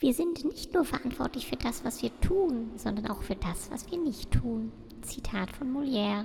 Wir sind nicht nur verantwortlich für das, was wir tun, sondern auch für das, was wir nicht tun. Zitat von Molière.